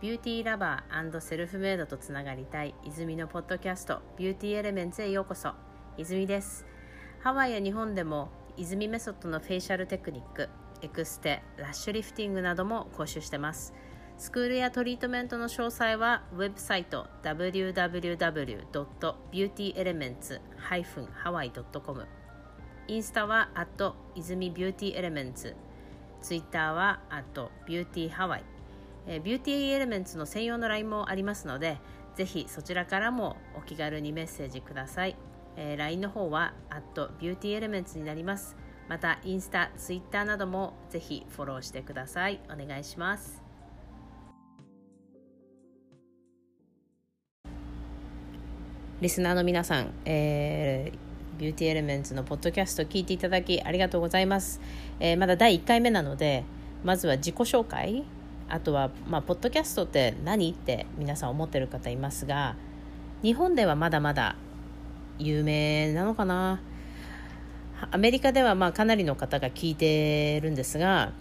beauty lover セルフメイドとつながりたい泉のポッドキャストビューティーエレメンツへようこそ泉ですハワイや日本でも泉メソッドのフェイシャルテクニックエクステラッシュリフティングなども講習してますスクールやトリートメントの詳細はウェブサイト www.beautyelements-hawaii.com インスタは、アット、泉ビューティーエレメンツ。ツイッターは、アット、ビューティーハワイ。えビューティーエレメンツの専用の LINE もありますので、ぜひそちらからもお気軽にメッセージください。えー、LINE の方は、ビューティーエレメンツになります。また、インスタ、ツイッターなどもぜひフォローしてください。お願いします。リスナーの皆さん、えービューティーエレメンツのポッドキャスト聞いていただきありがとうございます、えー、まだ第1回目なのでまずは自己紹介あとは、まあ、ポッドキャストって何って皆さん思ってる方いますが日本ではまだまだ有名なのかな。アメリカではまあかなりの方が聞いてるんですが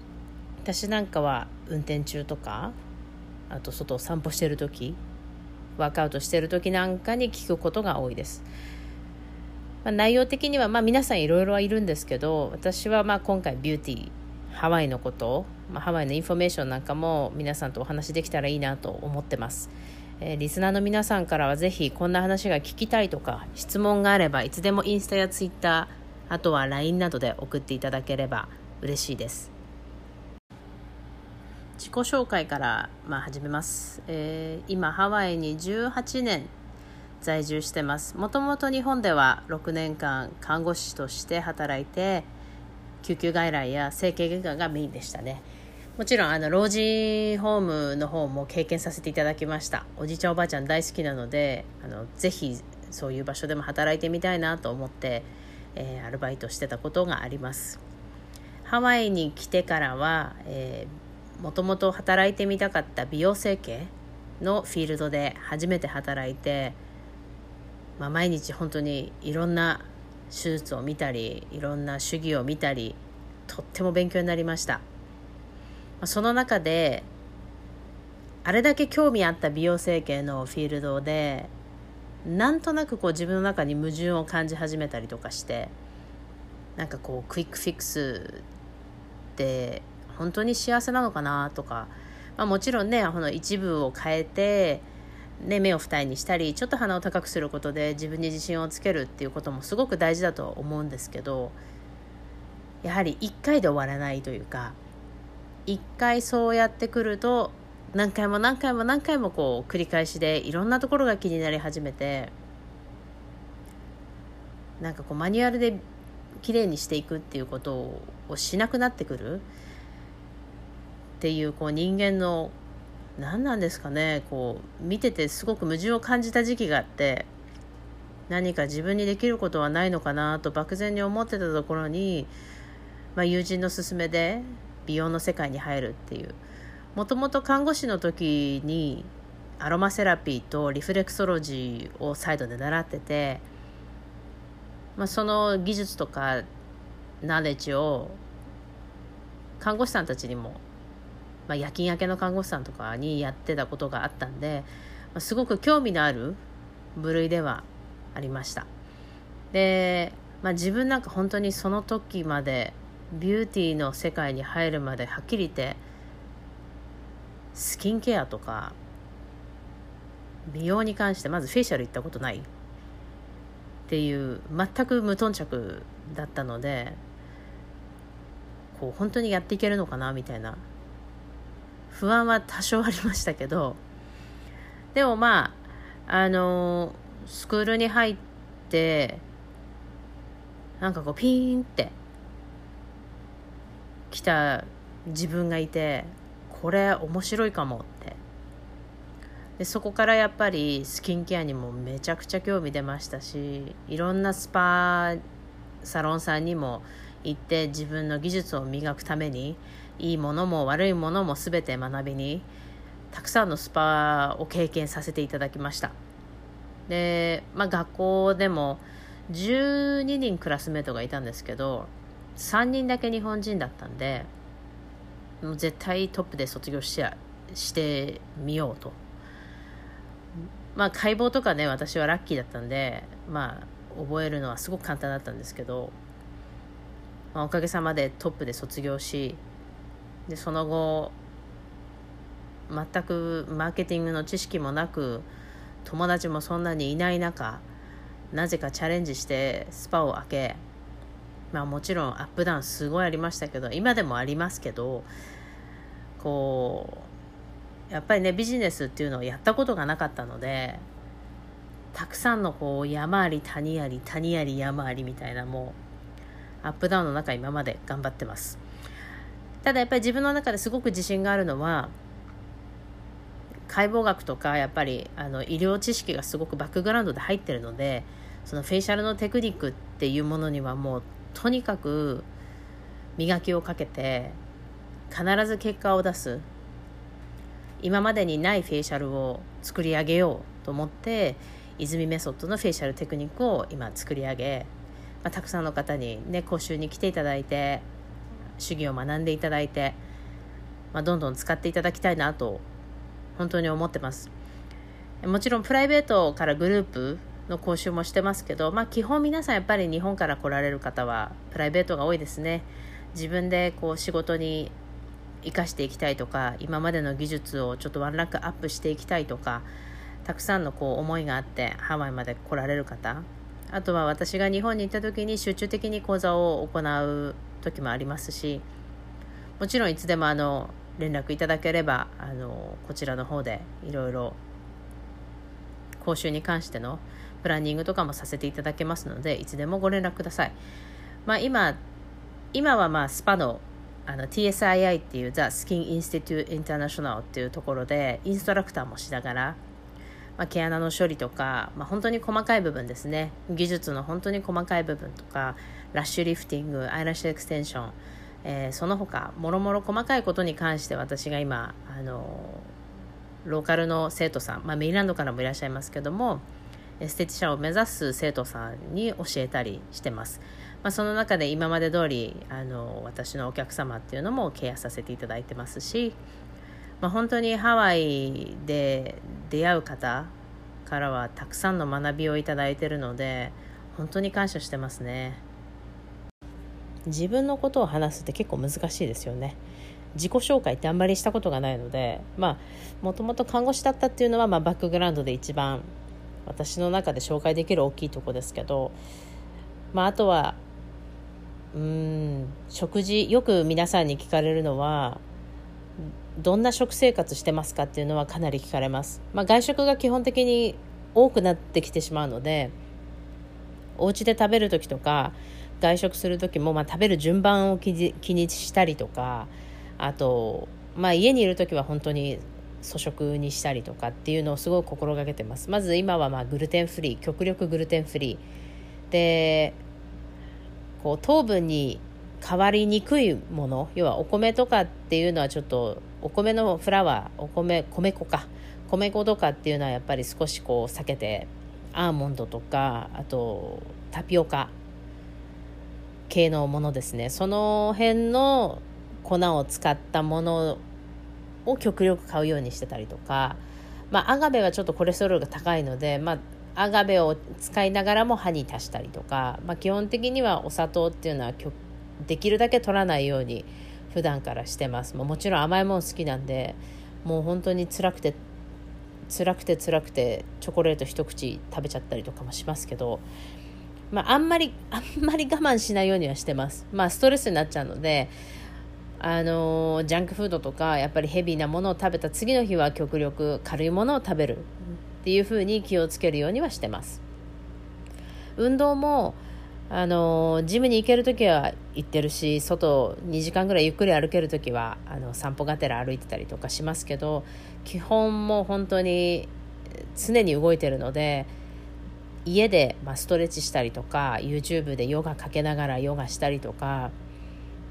私なんかは運転中とかあと外を散歩してる時ワークアウトしてる時なんかに聞くことが多いです。まあ、内容的にはまあ皆さんいろいろはいるんですけど私はまあ今回ビューティーハワイのこと、まあ、ハワイのインフォメーションなんかも皆さんとお話できたらいいなと思ってます、えー、リスナーの皆さんからはぜひこんな話が聞きたいとか質問があればいつでもインスタやツイッターあとは LINE などで送っていただければ嬉しいです。自己紹介からまあ始めます、えー、今ハワイに18年在住してます。もともと日本では6年間看護師として働いて救急外来や整形外科がメインでしたね。もちろんあの老人ホームの方も経験させていただきました。おじいちゃんおばあちゃん大好きなのであのぜひそういう場所でも働いてみたいなと思って、えー、アルバイトしてたことがあります。ハワイに来てからは、えー、もともと働いてみたかった美容整形のフィールドで初めて働いてまあ、毎日本当にいろんな手術を見たりいろんな手技を見たりとっても勉強になりました、その中であれだけ興味あった美容整形のフィールドでなんとなくこう自分の中に矛盾を感じ始めたりとかしてなんかこうクイックフィックスって本当に幸せなのかなとか、まあ、もちろんねこの一部を変えてね、目を二重にしたりちょっと鼻を高くすることで自分に自信をつけるっていうこともすごく大事だと思うんですけどやはり1回で終わらないというか1回そうやってくると何回も何回も何回もこう繰り返しでいろんなところが気になり始めてなんかこうマニュアルで綺麗にしていくっていうことをしなくなってくるっていうこう人間の何なんですかねこう見ててすごく矛盾を感じた時期があって何か自分にできることはないのかなと漠然に思ってたところに、まあ、友人の勧めで美容の世界に入るっていう。もともと看護師の時にアロマセラピーとリフレクソロジーをサイドで習ってて、まあ、その技術とかナレッジを看護師さんたちにもまあ、夜勤明けの看護師さんとかにやってたことがあったんで、まあ、すごく興味のある部類ではありました。で、まあ、自分なんか本当にその時までビューティーの世界に入るまではっきり言ってスキンケアとか美容に関してまずフェイシャル行ったことない。っていう全く無頓着だったのでこう本当にやっていけるのかなみたいな。不安は多少ありましたけど。でもまああのスクールに入ってなんかこうピーンって来た自分がいてこれ面白いかもって。でそこからやっぱりスキンケアにもめちゃくちゃ興味出ましたしいろんなスパサロンさんにも行って自分の技術を磨くためにいいものも悪いものも全て学びにたくさんのスパを経験させていただきました。で、まあ、学校でも12人クラスメートがいたんですけど3人だけ日本人だったんでもう絶対トップで卒業してしてみようと。まあ解剖とかね私はラッキーだったんでまあ覚えるのはすごく簡単だったんですけど、まあ、おかげさまでトップで卒業しでその後全くマーケティングの知識もなく友達もそんなにいない中なぜかチャレンジしてスパを開けまあもちろんアップダウンすごいありましたけど今でもありますけどこうやっぱりねビジネスっていうのをやったことがなかったのでたくさんのこう山あり谷あり谷あり山ありみたいなもうアップダウンの中今まで頑張ってます。ただやっぱり自分の中ですごく自信があるのは解剖学とかやっぱりあの医療知識がすごくバックグラウンドで入ってるのでそのフェイシャルのテクニックっていうものにはもうとにかく磨きをかけて必ず結果を出す。今までにないフェイシャルを作り上げようと思って泉メソッドのフェイシャルテクニックを今作り上げ、まあ、たくさんの方にね講習に来ていただいて手技を学んでいただいて、まあ、どんどん使っていただきたいなと本当に思ってます。もちろんプライベートからグループの講習もしてますけど、まあ、基本皆さんやっぱり日本から来られる方はプライベートが多いですね。自分でこう仕事に生かしていきたいとか今までの技術をちょっとワンランクアップしていきたいとかたくさんのこう思いがあってハワイまで来られる方。あとは私が日本に行った時に集中的に講座を行う時もありますしもちろんいつでもあの連絡いただければあのこちらの方でいろいろ講習に関してのプランニングとかもさせていただけますのでいつでもご連絡ください、まあ、今今はまあスパのあの TSII っていう The Skin Institute International っていうところでインストラクターもしながら、まあ、毛穴の処理とか、まあ、本当に細かい部分ですね。技術の本当に細かい部分とかラッシュリフティングアイラッシュエクステンション、えー、その他もろもろ細かいことに関して私が今あのローカルの生徒さん、まあ、メインランドからもいらっしゃいますけどもエステティシャンを目指す生徒さんに教えたりしてます。まあ、その中で今まで通りあの私のお客様っていうのもケアさせていただいてますし、まあ、本当にハワイで出会う方からはたくさんの学びをいただいてるので本当に感謝してますね自分のことを話すって結構難しいですよね自己紹介ってあんまりしたことがないのでまあもともと看護師だったっていうのは、まあ、バックグラウンドで一番私の中で紹介できる大きいとこですけど、まあ、あとはうん食事よく皆さんに聞かれるのはどんな食生活してますかっていうのはかなり聞かれます、まあ、外食が基本的に多くなってきてしまうのでお家で食べる時とか外食する時も、まあ、食べる順番を気にしたりとかあと、まあ、家にいる時は本当に粗食にしたりとかっていうのをすごく心がけてます。まず今はまあグルテンフリー極力グルテンフリー。でこう糖分に変わりにくいもの要はお米とかっていうのはちょっとお米のフラワーお米米粉か。米粉とかっていうのはやっぱり少しこう避けてアーモンドとかあとタピオカ系のものですね。その辺の粉を使ったものを極力買うようにしてたりとか、まあ、アガベはちょっとコレステロールが高いので、まあ、アガベを使いながらも歯に足したりとか、まあ、基本的にはお砂糖っていうのはできるだけ取らないように普段からしてます。ももちろん甘いもの好きなんでもう本当に辛くて辛くて辛くてチョコレート一口食べちゃったりとかもしますけど、まあ、あんまりあんまり我慢しないようにはしてます。まあストレスになっちゃうのであのジャンクフードとかやっぱりヘビーなものを食べた次の日は極力軽いものを食べるっていうふうに気をつけるようにはしてます。運動もあのジムに行ける時は行ってるし外2時間ぐらいゆっくり歩ける時はあの散歩がてら歩いてたりとかしますけど基本も本当に常に動いてるので家で、まあ、ストレッチしたりとか YouTube でヨガかけながらヨガしたりとか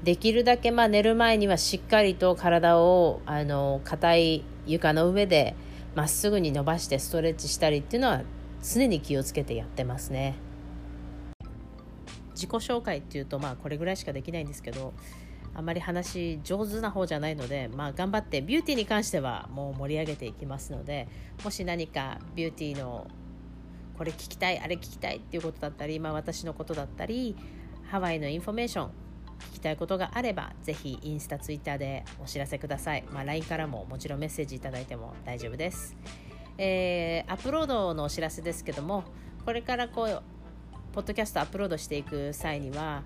できるだけまあ寝る前にはしっかりと体をあの硬い床の上でまっすぐに伸ばしてストレッチしたりっていうのは常に気をつけてやってますね。自己紹介っていうとまあこれぐらいしかできないんですけどあまり話上手な方じゃないので、まあ、頑張ってビューティーに関してはもう盛り上げていきますのでもし何かビューティーのこれ聞きたいあれ聞きたいっていうことだったり、まあ、私のことだったりハワイのインフォメーション聞きたいことがあればぜひインスタツイッターでお知らせください、まあ、LINE からももちろんメッセージいただいても大丈夫です、えー、アップロードのお知らせですけどもこれからこうポッドキャストアップロードしていく際には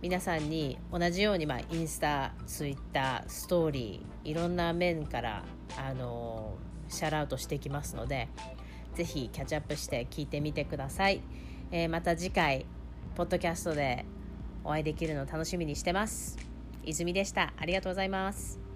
皆さんに同じように、まあ、インスタツイッターストーリーいろんな面からあのシャラウトしていきますのでぜひキャッチアップして聞いてみてください、えー、また次回ポッドキャストでお会いできるのを楽しみにしてます。泉でした。ありがとうございます。